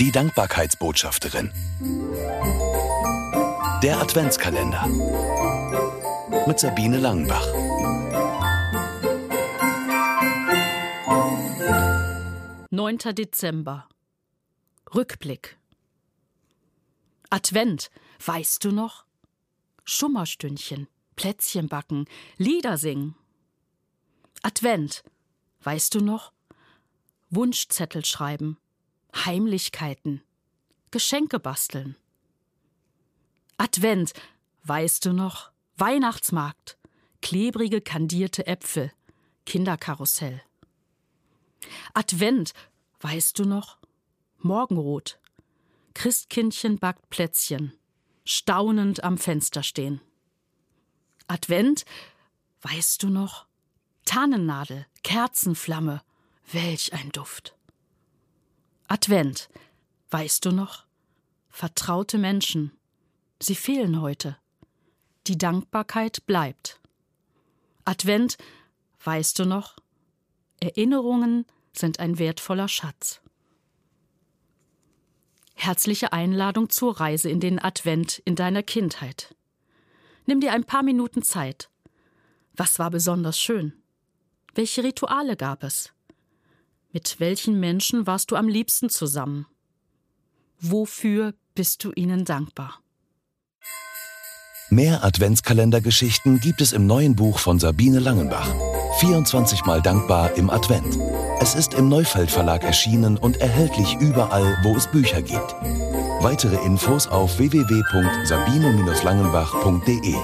Die Dankbarkeitsbotschafterin. Der Adventskalender. Mit Sabine Langenbach. Neunter Dezember. Rückblick. Advent, weißt du noch? Schummerstündchen, Plätzchen backen, Lieder singen. Advent, weißt du noch? Wunschzettel schreiben, Heimlichkeiten, Geschenke basteln. Advent, weißt du noch? Weihnachtsmarkt, klebrige kandierte Äpfel, Kinderkarussell. Advent, weißt du noch? Morgenrot, Christkindchen backt Plätzchen, staunend am Fenster stehen. Advent, weißt du noch? Tannennadel, Kerzenflamme, welch ein Duft. Advent, weißt du noch? Vertraute Menschen, sie fehlen heute. Die Dankbarkeit bleibt. Advent, weißt du noch? Erinnerungen sind ein wertvoller Schatz. Herzliche Einladung zur Reise in den Advent in deiner Kindheit. Nimm dir ein paar Minuten Zeit. Was war besonders schön? Welche Rituale gab es? Mit welchen Menschen warst du am liebsten zusammen? Wofür bist du ihnen dankbar? Mehr Adventskalendergeschichten gibt es im neuen Buch von Sabine Langenbach. 24 Mal dankbar im Advent. Es ist im Neufeld Verlag erschienen und erhältlich überall, wo es Bücher gibt. Weitere Infos auf www.sabine-langenbach.de